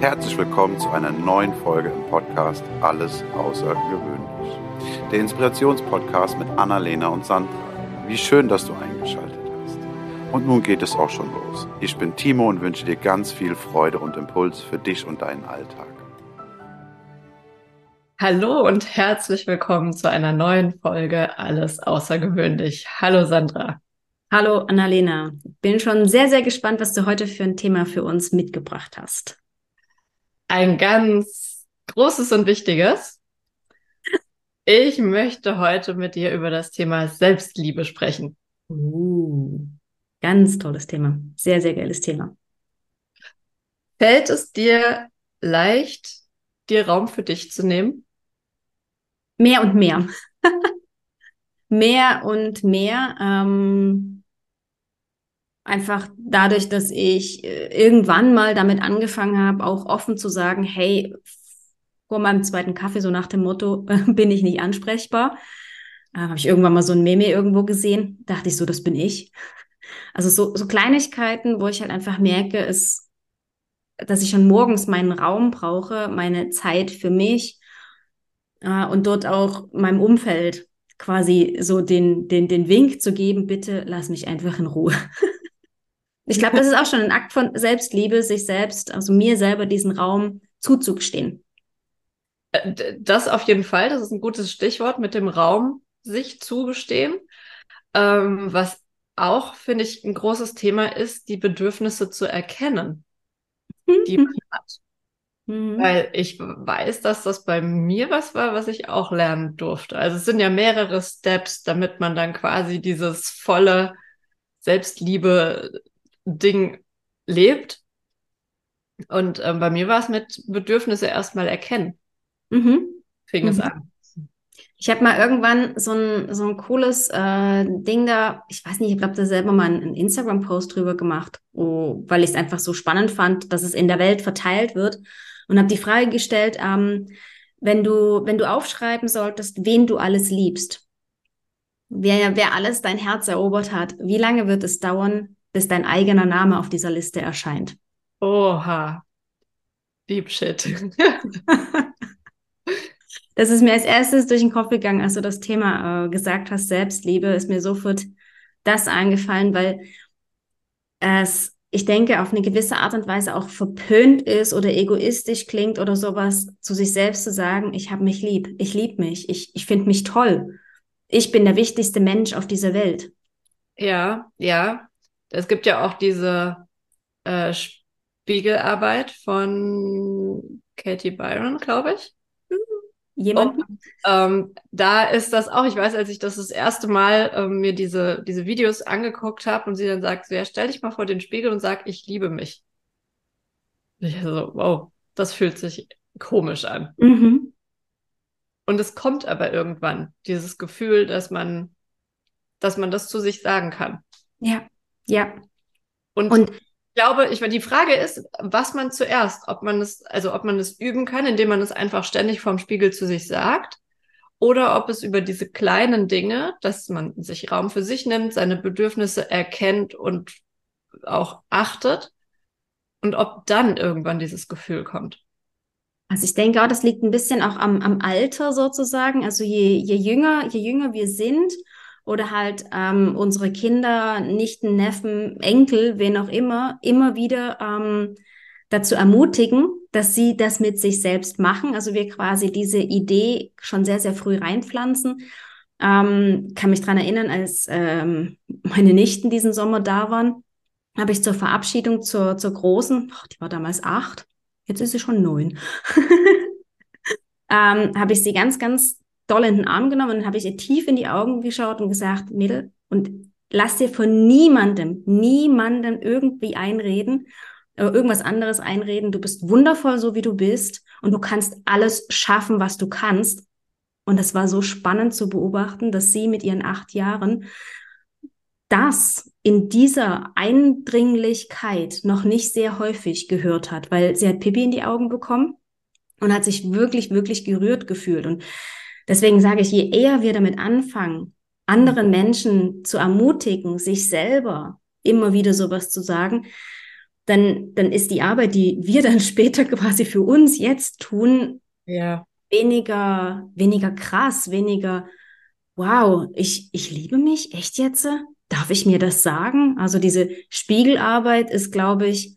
Herzlich willkommen zu einer neuen Folge im Podcast Alles Außergewöhnlich. Der Inspirationspodcast mit Annalena und Sandra. Wie schön, dass du eingeschaltet hast. Und nun geht es auch schon los. Ich bin Timo und wünsche dir ganz viel Freude und Impuls für dich und deinen Alltag. Hallo und herzlich willkommen zu einer neuen Folge Alles Außergewöhnlich. Hallo Sandra. Hallo Annalena. Bin schon sehr, sehr gespannt, was du heute für ein Thema für uns mitgebracht hast ein ganz großes und wichtiges. Ich möchte heute mit dir über das Thema Selbstliebe sprechen. Uh, ganz tolles Thema. Sehr, sehr geiles Thema. Fällt es dir leicht, dir Raum für dich zu nehmen? Mehr und mehr. mehr und mehr. Ähm, Einfach dadurch, dass ich äh, irgendwann mal damit angefangen habe, auch offen zu sagen, hey, vor meinem zweiten Kaffee, so nach dem Motto, bin ich nicht ansprechbar. Äh, habe ich irgendwann mal so ein Meme irgendwo gesehen, dachte ich so, das bin ich. Also so, so Kleinigkeiten, wo ich halt einfach merke, ist, dass ich schon morgens meinen Raum brauche, meine Zeit für mich äh, und dort auch meinem Umfeld quasi so den, den, den Wink zu geben, bitte lass mich einfach in Ruhe. Ich glaube, das ist auch schon ein Akt von Selbstliebe, sich selbst, also mir selber diesen Raum zuzugestehen. Äh, das auf jeden Fall, das ist ein gutes Stichwort mit dem Raum sich zugestehen. Ähm, was auch, finde ich, ein großes Thema ist, die Bedürfnisse zu erkennen, die man hat. Mhm. Weil ich weiß, dass das bei mir was war, was ich auch lernen durfte. Also es sind ja mehrere Steps, damit man dann quasi dieses volle Selbstliebe Ding lebt. Und ähm, bei mir war es mit Bedürfnisse erstmal erkennen. Mhm. Fing mhm. es an. Ich habe mal irgendwann so ein, so ein cooles äh, Ding da, ich weiß nicht, ich glaube, da selber mal einen, Instagram-Post drüber gemacht, oh, weil ich es einfach so spannend fand, dass es in der Welt verteilt wird. Und habe die Frage gestellt, ähm, wenn du, wenn du aufschreiben solltest, wen du alles liebst, wer, wer alles dein Herz erobert hat, wie lange wird es dauern, bis dein eigener Name auf dieser Liste erscheint. Oha. Deep Shit. das ist mir als erstes durch den Kopf gegangen, als du das Thema äh, gesagt hast, Selbstliebe, ist mir sofort das eingefallen, weil es, ich denke, auf eine gewisse Art und Weise auch verpönt ist oder egoistisch klingt oder sowas, zu sich selbst zu sagen, ich habe mich lieb, ich liebe mich, ich, ich finde mich toll. Ich bin der wichtigste Mensch auf dieser Welt. Ja, ja, es gibt ja auch diese äh, Spiegelarbeit von Katie Byron, glaube ich. Jemand? ähm, da ist das auch, ich weiß, als ich das das erste Mal ähm, mir diese, diese Videos angeguckt habe und sie dann sagt, so, ja, stell dich mal vor den Spiegel und sag, ich liebe mich. Und ich so, wow, das fühlt sich komisch an. Mhm. Und es kommt aber irgendwann, dieses Gefühl, dass man, dass man das zu sich sagen kann. Ja. Ja. Und, und ich glaube, ich, die Frage ist, was man zuerst, ob man es, also ob man es üben kann, indem man es einfach ständig vorm Spiegel zu sich sagt, oder ob es über diese kleinen Dinge, dass man sich Raum für sich nimmt, seine Bedürfnisse erkennt und auch achtet, und ob dann irgendwann dieses Gefühl kommt. Also ich denke auch, das liegt ein bisschen auch am, am Alter sozusagen. Also je, je jünger, je jünger wir sind, oder halt ähm, unsere Kinder, Nichten, Neffen, Enkel, wen auch immer, immer wieder ähm, dazu ermutigen, dass sie das mit sich selbst machen. Also wir quasi diese Idee schon sehr, sehr früh reinpflanzen. Ähm, kann mich dran erinnern, als ähm, meine Nichten diesen Sommer da waren, habe ich zur Verabschiedung zur, zur Großen, oh, die war damals acht, jetzt ist sie schon neun, ähm, habe ich sie ganz, ganz doll in den Arm genommen und habe ich ihr tief in die Augen geschaut und gesagt, Mädel, und lass dir von niemandem, niemandem irgendwie einreden, irgendwas anderes einreden. Du bist wundervoll, so wie du bist und du kannst alles schaffen, was du kannst. Und das war so spannend zu beobachten, dass sie mit ihren acht Jahren das in dieser Eindringlichkeit noch nicht sehr häufig gehört hat, weil sie hat Pippi in die Augen bekommen und hat sich wirklich, wirklich gerührt gefühlt. Und Deswegen sage ich, je eher wir damit anfangen, anderen Menschen zu ermutigen, sich selber immer wieder sowas zu sagen, dann, dann ist die Arbeit, die wir dann später quasi für uns jetzt tun, ja. weniger, weniger krass, weniger, wow, ich, ich liebe mich, echt jetzt? Darf ich mir das sagen? Also diese Spiegelarbeit ist, glaube ich,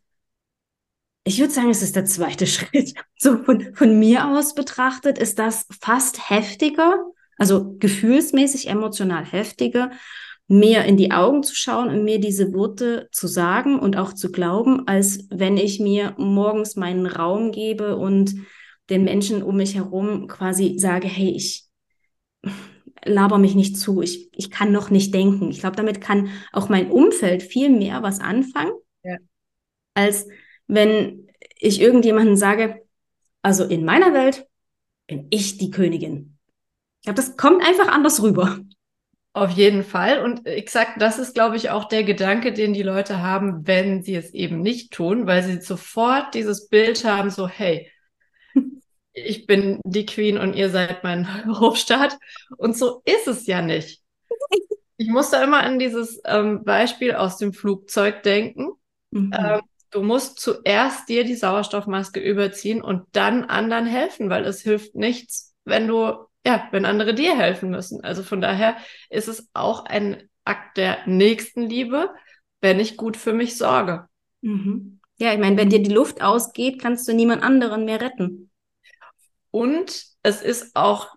ich würde sagen, es ist der zweite Schritt. So von, von mir aus betrachtet ist das fast heftiger, also gefühlsmäßig, emotional heftiger, mir in die Augen zu schauen und mir diese Worte zu sagen und auch zu glauben, als wenn ich mir morgens meinen Raum gebe und den Menschen um mich herum quasi sage, hey, ich laber mich nicht zu, ich, ich kann noch nicht denken. Ich glaube, damit kann auch mein Umfeld viel mehr was anfangen, ja. als wenn ich irgendjemanden sage, also in meiner Welt bin ich die Königin. Ich glaube, das kommt einfach anders rüber. Auf jeden Fall. Und exakt das ist, glaube ich, auch der Gedanke, den die Leute haben, wenn sie es eben nicht tun, weil sie sofort dieses Bild haben, so, hey, ich bin die Queen und ihr seid mein Hofstaat. Und so ist es ja nicht. Ich muss da immer an dieses ähm, Beispiel aus dem Flugzeug denken. Mhm. Ähm, du musst zuerst dir die Sauerstoffmaske überziehen und dann anderen helfen, weil es hilft nichts, wenn du ja, wenn andere dir helfen müssen. Also von daher ist es auch ein Akt der Nächstenliebe, wenn ich gut für mich sorge. Mhm. Ja, ich meine, wenn dir die Luft ausgeht, kannst du niemand anderen mehr retten. Und es ist auch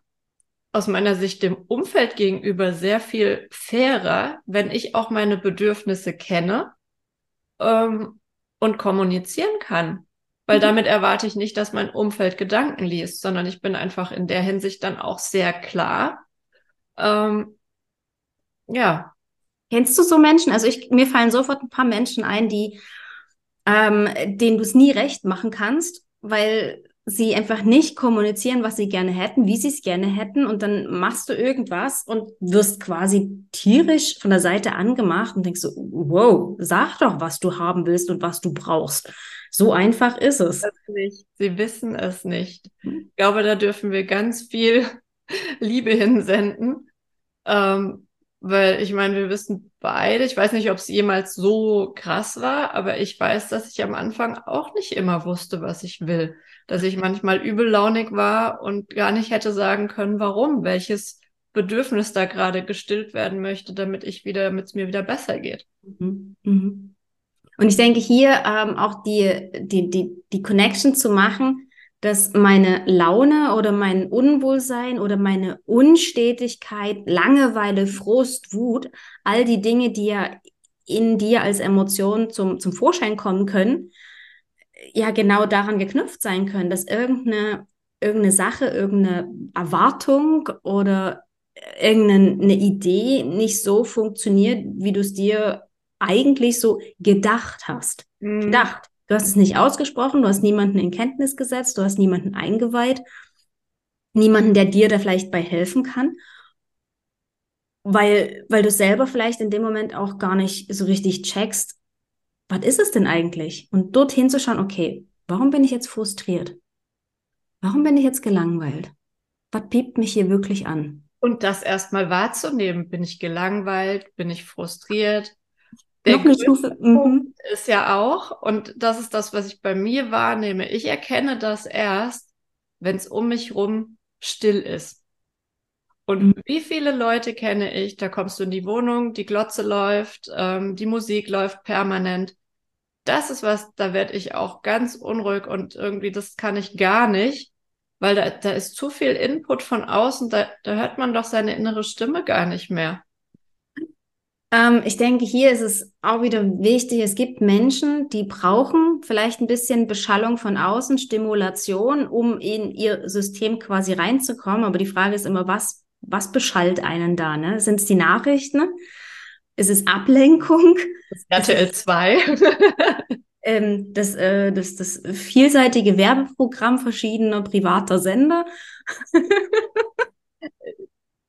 aus meiner Sicht dem Umfeld gegenüber sehr viel fairer, wenn ich auch meine Bedürfnisse kenne ähm, und kommunizieren kann. Weil mhm. damit erwarte ich nicht, dass mein Umfeld Gedanken liest, sondern ich bin einfach in der Hinsicht dann auch sehr klar. Ähm, ja. Kennst du so Menschen? Also ich, mir fallen sofort ein paar Menschen ein, die, ähm, denen du es nie recht machen kannst, weil sie einfach nicht kommunizieren, was sie gerne hätten, wie sie es gerne hätten. Und dann machst du irgendwas und wirst quasi tierisch von der Seite angemacht und denkst so, wow, sag doch, was du haben willst und was du brauchst. So einfach ist es. Sie wissen es nicht. Ich glaube, da dürfen wir ganz viel Liebe hinsenden. Ähm, weil ich meine, wir wissen beide, ich weiß nicht, ob es jemals so krass war, aber ich weiß, dass ich am Anfang auch nicht immer wusste, was ich will. Dass ich manchmal übellaunig war und gar nicht hätte sagen können, warum, welches Bedürfnis da gerade gestillt werden möchte, damit ich wieder, damit es mir wieder besser geht. Mhm. Mhm. Und ich denke hier ähm, auch die, die, die, die Connection zu machen, dass meine Laune oder mein Unwohlsein oder meine Unstetigkeit, Langeweile, Frust, Wut, all die Dinge, die ja in dir als Emotion zum, zum Vorschein kommen können, ja genau daran geknüpft sein können, dass irgendeine, irgendeine Sache, irgendeine Erwartung oder irgendeine Idee nicht so funktioniert, wie du es dir eigentlich so gedacht hast. Mhm. Gedacht. Du hast es nicht ausgesprochen, du hast niemanden in Kenntnis gesetzt, du hast niemanden eingeweiht, niemanden, der dir da vielleicht bei helfen kann, weil, weil du selber vielleicht in dem Moment auch gar nicht so richtig checkst, was ist es denn eigentlich? Und dorthin zu schauen, okay, warum bin ich jetzt frustriert? Warum bin ich jetzt gelangweilt? Was piept mich hier wirklich an? Und das erstmal wahrzunehmen. Bin ich gelangweilt? Bin ich frustriert? Der Stufe. Mhm. ist ja auch, und das ist das, was ich bei mir wahrnehme. Ich erkenne das erst, wenn es um mich rum still ist. Und mhm. wie viele Leute kenne ich, da kommst du in die Wohnung, die Glotze läuft, ähm, die Musik läuft permanent. Das ist was, da werde ich auch ganz unruhig und irgendwie, das kann ich gar nicht, weil da, da ist zu viel Input von außen, da, da hört man doch seine innere Stimme gar nicht mehr. Ähm, ich denke, hier ist es auch wieder wichtig, es gibt Menschen, die brauchen vielleicht ein bisschen Beschallung von außen, Stimulation, um in ihr System quasi reinzukommen. Aber die Frage ist immer, was, was beschallt einen da? Ne? Sind es die Nachrichten? Ist es Ablenkung? Das RTL 2. ähm, das, äh, das, das vielseitige Werbeprogramm verschiedener privater Sender.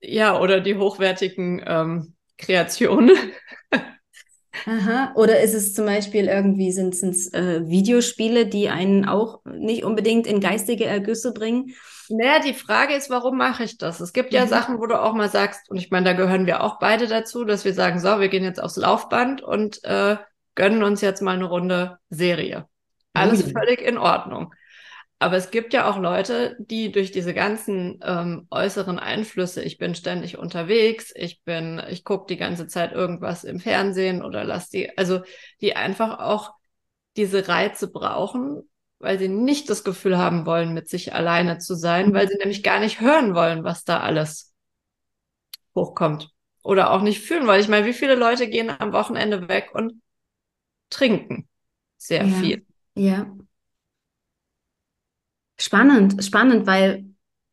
ja, oder die hochwertigen ähm, Kreation. Aha. Oder ist es zum Beispiel irgendwie, sind es äh, Videospiele, die einen auch nicht unbedingt in geistige Ergüsse bringen? Naja, die Frage ist, warum mache ich das? Es gibt ja mhm. Sachen, wo du auch mal sagst, und ich meine, da gehören wir auch beide dazu, dass wir sagen, so, wir gehen jetzt aufs Laufband und äh, gönnen uns jetzt mal eine Runde Serie. Alles Mhm. völlig in Ordnung. Aber es gibt ja auch Leute, die durch diese ganzen ähm, äußeren Einflüsse, ich bin ständig unterwegs, ich bin, ich gucke die ganze Zeit irgendwas im Fernsehen oder lass die, also die einfach auch diese Reize brauchen, weil sie nicht das Gefühl haben wollen, mit sich alleine zu sein, weil sie nämlich gar nicht hören wollen, was da alles hochkommt. Oder auch nicht fühlen, weil ich meine, wie viele Leute gehen am Wochenende weg und trinken sehr Ja. viel. Ja. Spannend, spannend, weil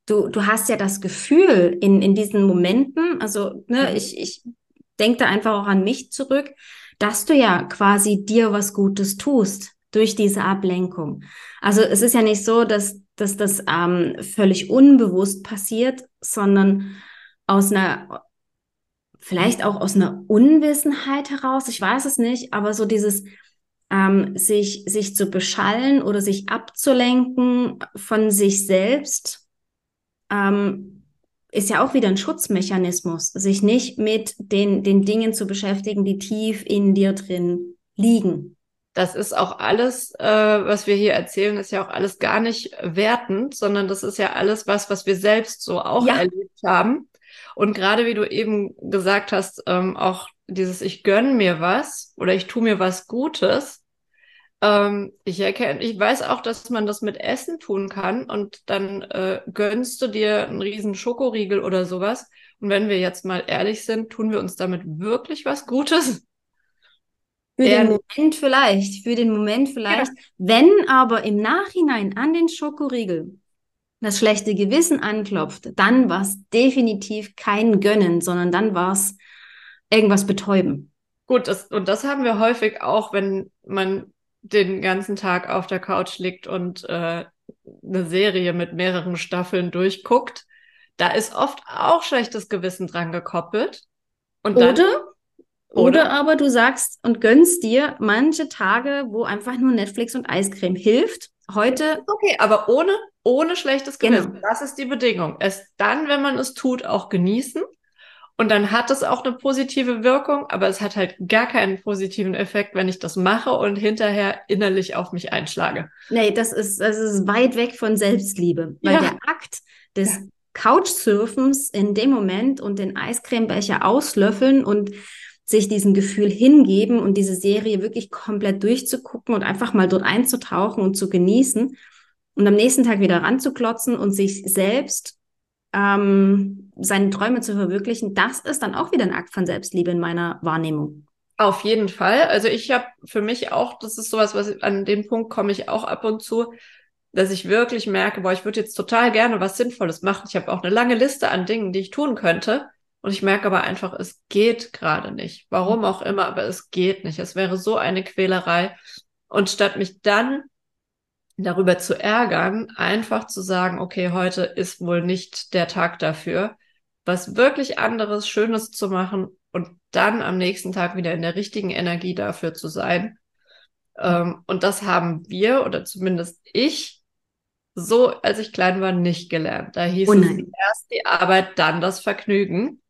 du, du hast ja das Gefühl in, in diesen Momenten, also ne, ich, ich denke da einfach auch an mich zurück, dass du ja quasi dir was Gutes tust durch diese Ablenkung. Also es ist ja nicht so, dass, dass das ähm, völlig unbewusst passiert, sondern aus einer, vielleicht auch aus einer Unwissenheit heraus, ich weiß es nicht, aber so dieses ähm, sich, sich zu beschallen oder sich abzulenken von sich selbst, ähm, ist ja auch wieder ein Schutzmechanismus, sich nicht mit den, den Dingen zu beschäftigen, die tief in dir drin liegen. Das ist auch alles, äh, was wir hier erzählen, ist ja auch alles gar nicht wertend, sondern das ist ja alles was, was wir selbst so auch Ja. erlebt haben. Und gerade wie du eben gesagt hast, ähm, auch dieses Ich gönn mir was oder ich tu mir was Gutes. Ähm, ich erkenne, ich weiß auch, dass man das mit Essen tun kann und dann äh, gönnst du dir einen riesen Schokoriegel oder sowas. Und wenn wir jetzt mal ehrlich sind, tun wir uns damit wirklich was Gutes? Für Eher den Moment vielleicht, für den Moment vielleicht. Wenn aber im Nachhinein an den Schokoriegel das schlechte Gewissen anklopft, dann war es definitiv kein Gönnen, sondern dann war es irgendwas betäuben. Gut, das, und das haben wir häufig auch, wenn man den ganzen Tag auf der Couch liegt und äh, eine Serie mit mehreren Staffeln durchguckt. Da ist oft auch schlechtes Gewissen dran gekoppelt. Und dann, Oder, oder oder? aber du sagst und gönnst dir manche Tage, wo einfach nur Netflix und Eiscreme hilft. Heute, okay, aber ohne, ohne schlechtes Genau. Gewissen. Das ist die Bedingung. Es dann, wenn man es tut, auch genießen. Und dann hat es auch eine positive Wirkung, aber es hat halt gar keinen positiven Effekt, wenn ich das mache und hinterher innerlich auf mich einschlage. nee, das ist, das ist weit weg von Selbstliebe, weil Ja. der Akt des Couchsurfens in dem Moment und den Eiscremebecher auslöffeln und sich diesem Gefühl hingeben und diese Serie wirklich komplett durchzugucken und einfach mal dort einzutauchen und zu genießen und am nächsten Tag wieder ranzuklotzen und sich selbst ähm, seine Träume zu verwirklichen, das ist dann auch wieder ein Akt von Selbstliebe in meiner Wahrnehmung. Auf jeden Fall. Also ich habe für mich auch, das ist sowas, was an den Punkt komme ich auch ab und zu, dass ich wirklich merke, boah, ich würde jetzt total gerne was Sinnvolles machen. Ich habe auch eine lange Liste an Dingen, die ich tun könnte. Und ich merke aber einfach, es geht gerade nicht. Warum auch immer, aber es geht nicht. Es wäre so eine Quälerei. Und statt mich dann darüber zu ärgern, einfach zu sagen, okay, heute ist wohl nicht der Tag dafür, was wirklich anderes, Schönes zu machen und dann am nächsten Tag wieder in der richtigen Energie dafür zu sein. Ähm, und das haben wir, oder zumindest ich, so als ich klein war, nicht gelernt. Da hieß Oh es erst die Arbeit, dann das Vergnügen.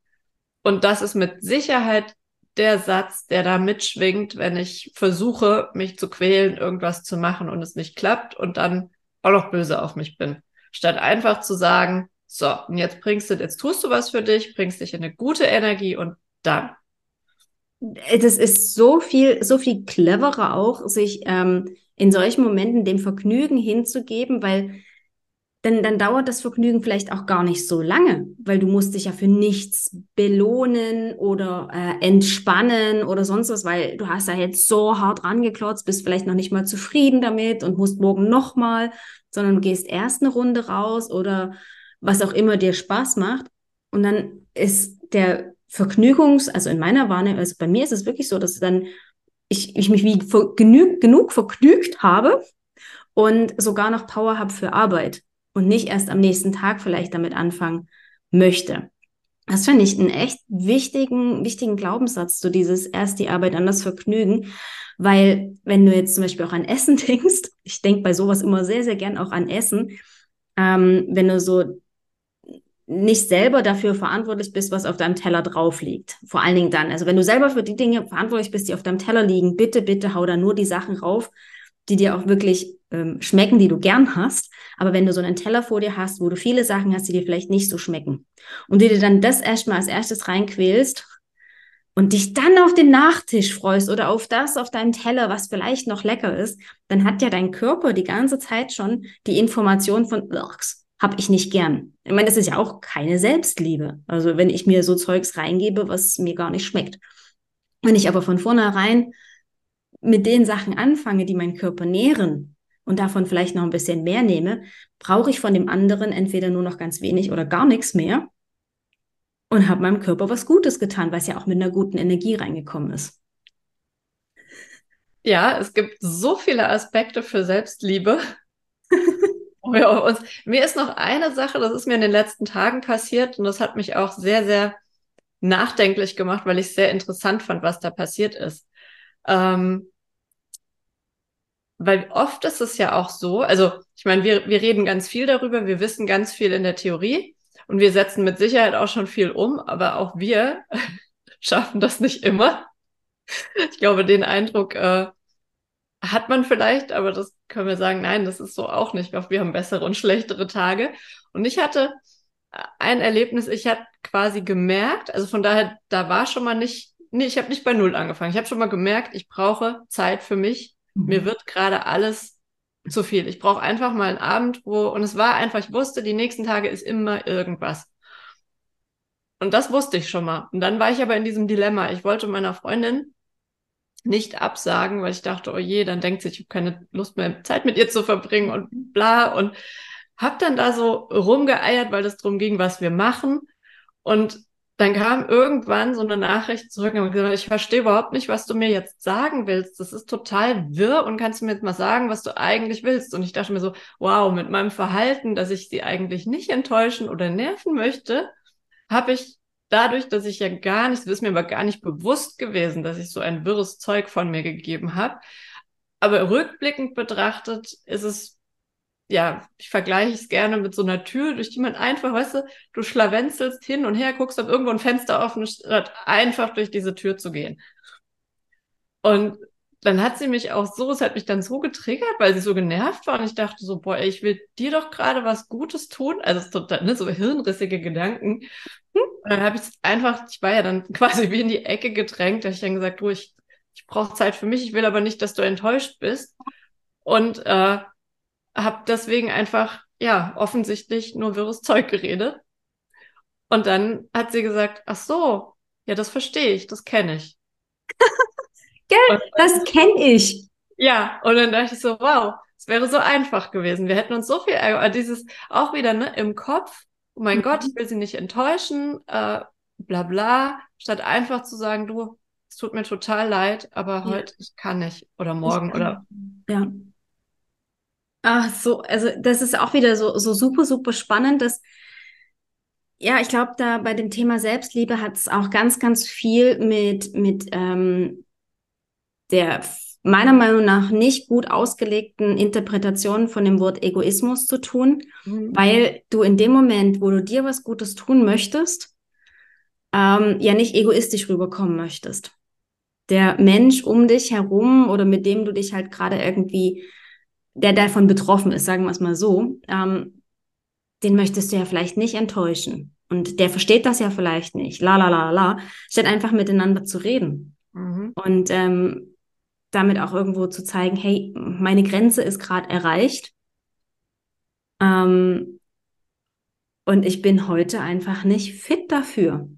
Und das ist mit Sicherheit der Satz, der da mitschwingt, wenn ich versuche, mich zu quälen, irgendwas zu machen und es nicht klappt und dann auch noch böse auf mich bin. Statt einfach zu sagen, so, und jetzt bringst du, jetzt tust du was für dich, bringst dich in eine gute Energie und dann. Das ist so viel, so viel cleverer auch, sich ähm, in solchen Momenten dem Vergnügen hinzugeben, weil dann, dann dauert das Vergnügen vielleicht auch gar nicht so lange, weil du musst dich ja für nichts belohnen oder äh, entspannen oder sonst was, weil du hast ja jetzt so hart rangeklotzt, bist vielleicht noch nicht mal zufrieden damit und musst morgen nochmal, sondern gehst erst eine Runde raus oder was auch immer dir Spaß macht. Und dann ist der Vergnügungs, also in meiner Wahrnehmung, also bei mir ist es wirklich so, dass dann ich, ich mich wie genug, genug vergnügt habe und sogar noch Power habe für Arbeit und nicht erst am nächsten Tag vielleicht damit anfangen möchte. Das finde ich einen echt wichtigen, wichtigen Glaubenssatz, so dieses erst die Arbeit, dann das Vergnügen. Weil wenn du jetzt zum Beispiel auch an Essen denkst, ich denke bei sowas immer sehr, sehr gern auch an Essen, ähm, wenn du so nicht selber dafür verantwortlich bist, was auf deinem Teller drauf liegt. Vor allen Dingen dann. Also wenn du selber für die Dinge verantwortlich bist, die auf deinem Teller liegen, bitte, bitte hau da nur die Sachen rauf, die dir auch wirklich ähm, schmecken, die du gern hast. Aber wenn du so einen Teller vor dir hast, wo du viele Sachen hast, die dir vielleicht nicht so schmecken und die dir dann das erstmal als erstes reinquälst und dich dann auf den Nachtisch freust oder auf das auf deinem Teller, was vielleicht noch lecker ist, dann hat ja dein Körper die ganze Zeit schon die Information von, habe ich nicht gern. Ich meine, das ist ja auch keine Selbstliebe. Also wenn ich mir so Zeugs reingebe, was mir gar nicht schmeckt. Wenn ich aber von vornherein mit den Sachen anfange, die meinen Körper nähren und davon vielleicht noch ein bisschen mehr nehme, brauche ich von dem anderen entweder nur noch ganz wenig oder gar nichts mehr und habe meinem Körper was Gutes getan, weil es ja auch mit einer guten Energie reingekommen ist. Ja, es gibt so viele Aspekte für Selbstliebe. mir ist noch eine Sache, das ist mir in den letzten Tagen passiert und das hat mich auch sehr, sehr nachdenklich gemacht, weil ich es sehr interessant fand, was da passiert ist. Ähm, weil oft ist es ja auch so, also ich meine, wir, wir reden ganz viel darüber, wir wissen ganz viel in der Theorie und wir setzen mit Sicherheit auch schon viel um, aber auch wir schaffen das nicht immer. Ich glaube, den Eindruck äh, hat man vielleicht, aber das können wir sagen, nein, das ist so auch nicht. Wir haben bessere und schlechtere Tage. Und ich hatte ein Erlebnis, ich habe quasi gemerkt, also von daher, da war schon mal nicht, nee, ich habe nicht bei Null angefangen. Ich habe schon mal gemerkt, ich brauche Zeit für mich mir mhm. wird gerade alles zu viel. Ich brauche einfach mal einen Abend, wo, und es war einfach, ich wusste, die nächsten Tage ist immer irgendwas. Und das wusste ich schon mal. Und dann war ich aber in diesem Dilemma. Ich wollte meiner Freundin nicht absagen, weil ich dachte, oh je, dann denkt sie, ich habe keine Lust mehr, Zeit mit ihr zu verbringen und bla. Und hab dann da so rumgeeiert, weil es darum ging, was wir machen. Und dann kam irgendwann so eine Nachricht zurück und gesagt, ich verstehe überhaupt nicht, was du mir jetzt sagen willst. Das ist total wirr und kannst du mir jetzt mal sagen, was du eigentlich willst? Und ich dachte mir so, wow, mit meinem Verhalten, dass ich sie eigentlich nicht enttäuschen oder nerven möchte, habe ich dadurch, dass ich ja gar nicht, das ist mir aber gar nicht bewusst gewesen, dass ich so ein wirres Zeug von mir gegeben habe. Aber rückblickend betrachtet ist es ja, ich vergleiche es gerne mit so einer Tür, durch die man einfach, weißt du, du schlawenzelst hin und her, guckst, ob irgendwo ein Fenster offen ist, statt einfach durch diese Tür zu gehen. Und dann hat sie mich auch so, es hat mich dann so getriggert, weil sie so genervt war und ich dachte so, boah, ich will dir doch gerade was Gutes tun. Also total, ne, so hirnrissige Gedanken. Und dann habe ich einfach, ich war ja dann quasi wie in die Ecke gedrängt, da habe ich dann gesagt, du, ich, ich brauche Zeit für mich, ich will aber nicht, dass du enttäuscht bist. Und äh, habe deswegen einfach, ja, offensichtlich nur wirres Zeug geredet. Und dann hat sie gesagt, ach so, ja, das verstehe ich, das kenne ich. Gell, das kenne ich. Ja, und dann dachte ich so, wow, es wäre so einfach gewesen. Wir hätten uns so viel, äh, dieses auch wieder ne, im Kopf, oh mein mhm. Gott, ich will sie nicht enttäuschen, äh, bla bla, statt einfach zu sagen, du, es tut mir total leid, aber ja. heute, ich kann nicht oder morgen oder. Ja. Ach so, also das ist auch wieder so, so super, super spannend, dass ja, ich glaube, da bei dem Thema Selbstliebe hat es auch ganz, ganz viel mit, mit ähm, der meiner Meinung nach nicht gut ausgelegten Interpretation von dem Wort Egoismus zu tun, mhm. weil du in dem Moment, wo du dir was Gutes tun möchtest, ähm, ja nicht egoistisch rüberkommen möchtest. Der Mensch um dich herum oder mit dem du dich halt gerade irgendwie der davon betroffen ist, sagen wir es mal so, ähm, den möchtest du ja vielleicht nicht enttäuschen. Und der versteht das ja vielleicht nicht. La la la la. Statt einfach miteinander zu reden. Mhm. Und ähm, damit auch irgendwo zu zeigen, hey, meine Grenze ist gerade erreicht. Ähm, und ich bin heute einfach nicht fit dafür.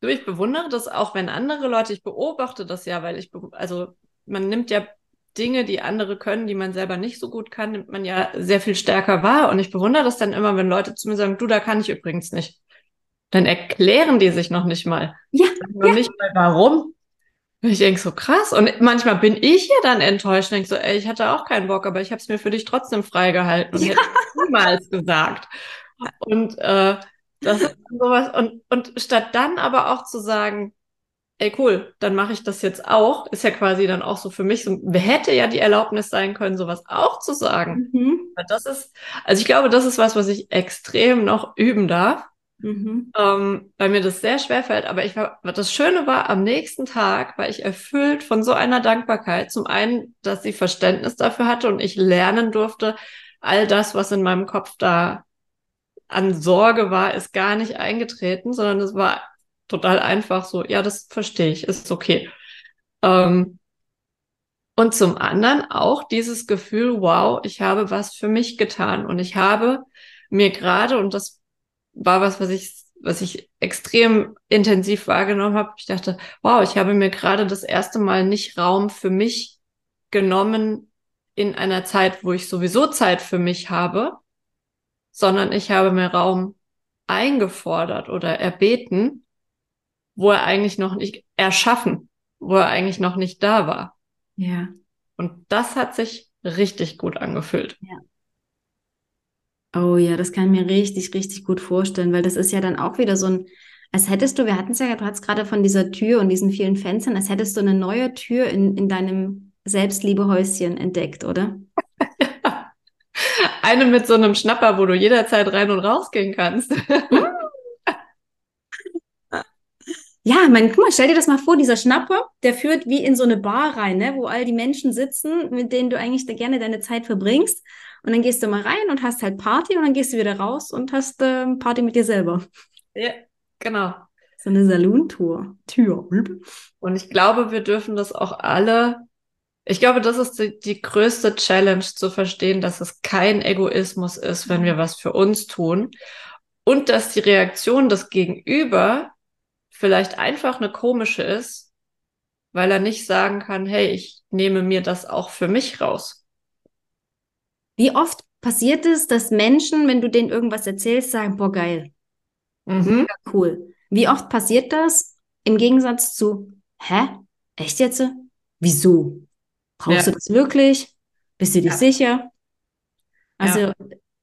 Du, ich bewundere das auch, wenn andere Leute, ich beobachte das ja, weil ich, also man nimmt ja Dinge, die andere können, die man selber nicht so gut kann, nimmt man ja sehr viel stärker wahr. Und ich bewundere das dann immer, wenn Leute zu mir sagen, du, da kann ich übrigens nicht. Dann erklären die sich noch nicht mal. Ja. Noch ja. nicht mal warum. Und ich denke so krass. Und manchmal bin ich ja dann enttäuscht. Denke so, ey, ich hatte auch keinen Bock, aber ich habe es mir für dich trotzdem freigehalten und ja. hätte niemals gesagt. Und äh, das ist sowas. Und, und statt dann aber auch zu sagen, ey cool, dann mache ich das jetzt auch, ist ja quasi dann auch so für mich, so, hätte ja die Erlaubnis sein können, sowas auch zu sagen. Mhm. Das ist, also ich glaube, das ist was, was ich extrem noch üben darf. mhm. ähm, weil mir das sehr schwer fällt. Aber ich war, das Schöne war, am nächsten Tag war ich erfüllt von so einer Dankbarkeit. Zum einen, dass sie Verständnis dafür hatte und ich lernen durfte, all das, was in meinem Kopf da an Sorge war, ist gar nicht eingetreten, sondern es war total einfach so, ja, das verstehe ich, ist okay. Ähm, und zum anderen auch dieses Gefühl, wow, ich habe was für mich getan und ich habe mir gerade, und das war was, was ich, was ich extrem intensiv wahrgenommen habe, ich dachte, wow, ich habe mir gerade das erste Mal nicht Raum für mich genommen in einer Zeit, wo ich sowieso Zeit für mich habe, sondern ich habe mir Raum eingefordert oder erbeten, wo er eigentlich noch nicht erschaffen, wo er eigentlich noch nicht da war. Ja. Und das hat sich richtig gut angefühlt. Ja. Oh ja, das kann ich mir richtig, richtig gut vorstellen, weil das ist ja dann auch wieder so ein, als hättest du, wir hatten es ja, du hattest gerade von dieser Tür und diesen vielen Fenstern, als hättest du eine neue Tür in, in deinem Selbstliebehäuschen entdeckt, oder? Eine mit so einem Schnapper, wo du jederzeit rein und rausgehen kannst. Ja, mein, guck mal, stell dir das mal vor, dieser Schnapper, der führt wie in so eine Bar rein, ne, wo all die Menschen sitzen, mit denen du eigentlich gerne deine Zeit verbringst. Und dann gehst du mal rein und hast halt Party und dann gehst du wieder raus und hast äh, Party mit dir selber. Ja, genau. So eine Saloon-Tour. Tür. Und ich glaube, wir dürfen das auch alle. Ich glaube, das ist die, die größte Challenge zu verstehen, dass es kein Egoismus ist, wenn wir was für uns tun. Und dass die Reaktion des Gegenüber vielleicht einfach eine komische ist, weil er nicht sagen kann, hey, ich nehme mir das auch für mich raus. Wie oft passiert es, dass Menschen, wenn du denen irgendwas erzählst, sagen, boah, geil. Mhm. Ja, cool. Wie oft passiert das im Gegensatz zu, hä? Echt jetzt? Wieso? Brauchst ja. du das wirklich? Bist du dir ja. sicher? Also,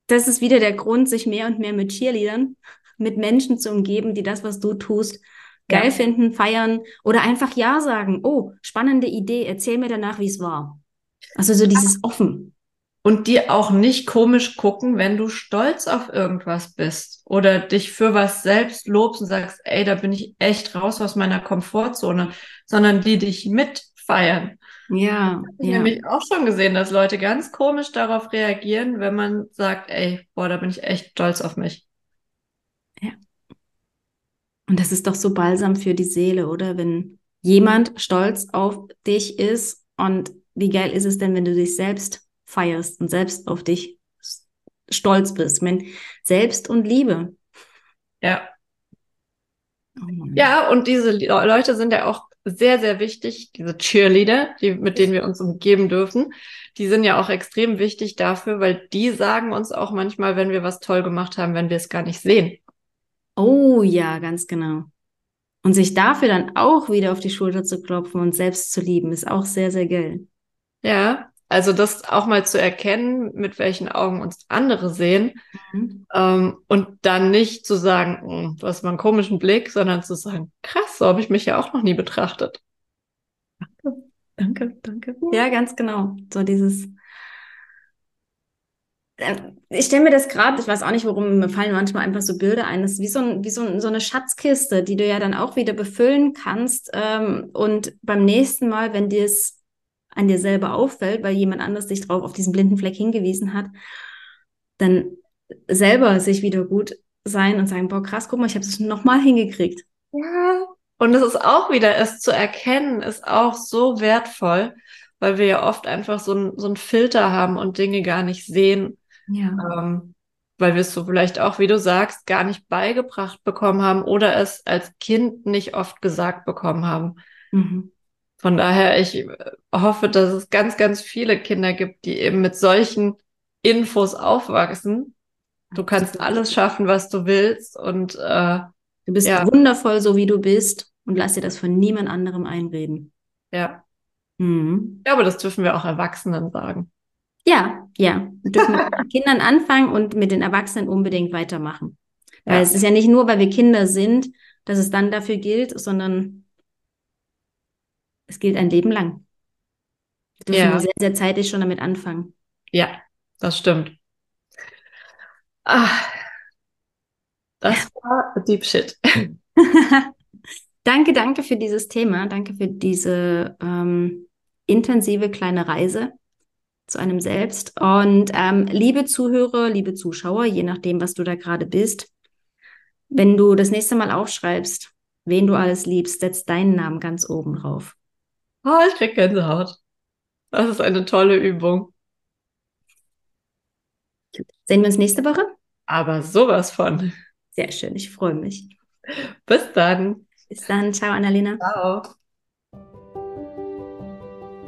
das ist wieder der Grund, sich mehr und mehr mit Cheerleadern, mit Menschen zu umgeben, die das, was du tust, geil ja. finden, feiern oder einfach Ja sagen. Oh, spannende Idee, erzähl mir danach, wie es war. Also so dieses offen. Und die auch nicht komisch gucken, wenn du stolz auf irgendwas bist oder dich für was selbst lobst und sagst, ey, da bin ich echt raus aus meiner Komfortzone, sondern die dich mitfeiern. Ja. Ich ja. habe nämlich auch schon gesehen, dass Leute ganz komisch darauf reagieren, wenn man sagt, ey, boah, da bin ich echt stolz auf mich. Und das ist doch so balsam für die Seele, oder? Wenn jemand stolz auf dich ist und wie geil ist es denn, wenn du dich selbst feierst und selbst auf dich stolz bist. Wenn Selbst und Liebe. Ja. Oh ja, und diese Leute sind ja auch sehr, sehr wichtig, diese Cheerleader, die, mit denen wir uns umgeben dürfen. Die sind ja auch extrem wichtig dafür, weil die sagen uns auch manchmal, wenn wir was toll gemacht haben, wenn wir es gar nicht sehen. Oh ja, ganz genau. Und sich dafür dann auch wieder auf die Schulter zu klopfen und selbst zu lieben, ist auch sehr, sehr geil. Ja, also das auch mal zu erkennen, mit welchen Augen uns andere sehen mhm. ähm, und dann nicht zu sagen, hm, du hast mal einen komischen Blick, sondern zu sagen, krass, so habe ich mich ja auch noch nie betrachtet. Danke, danke, danke. Ja, ganz genau. So dieses, ich stelle mir das gerade, ich weiß auch nicht, warum mir fallen manchmal einfach so Bilder ein. Das ist wie so, ein, wie so, ein, so eine Schatzkiste, die du ja dann auch wieder befüllen kannst. Ähm, und beim nächsten Mal, wenn dir es an dir selber auffällt, weil jemand anders dich drauf auf diesen blinden Fleck hingewiesen hat, dann selber sich wieder gut sein und sagen, boah, krass, guck mal, ich habe es nochmal hingekriegt. Ja. Und es ist auch wieder, es zu erkennen, ist auch so wertvoll, weil wir ja oft einfach so ein, so ein Filter haben und Dinge gar nicht sehen ja. Ähm, weil wir es so vielleicht auch, wie du sagst, gar nicht beigebracht bekommen haben oder es als Kind nicht oft gesagt bekommen haben. Mhm. Von daher, ich äh, hoffe, dass es ganz, ganz viele Kinder gibt, die eben mit solchen Infos aufwachsen. Du kannst alles schaffen, was du willst und äh, du bist ja. wundervoll, so wie du bist und lass dir das von niemand anderem einreden. Ja. Mhm. Ja, aber das dürfen wir auch Erwachsenen sagen. Ja, ja. Wir dürfen mit den Kindern anfangen und mit den Erwachsenen unbedingt weitermachen. Weil ja. es ist ja nicht nur, weil wir Kinder sind, dass es dann dafür gilt, sondern es gilt ein Leben lang. Wir dürfen ja. sehr, sehr zeitig schon damit anfangen. Ja, das stimmt. Ach. Das war Deep Shit. danke, danke für dieses Thema. Danke für diese ähm, intensive kleine Reise zu einem selbst. Und ähm, liebe Zuhörer, liebe Zuschauer, je nachdem, was du da gerade bist, wenn du das nächste Mal aufschreibst, wen du alles liebst, setz deinen Namen ganz oben drauf. Oh, ich krieg Gänsehaut. Das ist eine tolle Übung. Sehen wir uns nächste Woche? Aber sowas von. Sehr schön, ich freue mich. Bis dann. Bis dann. Ciao, Annalena. Ciao.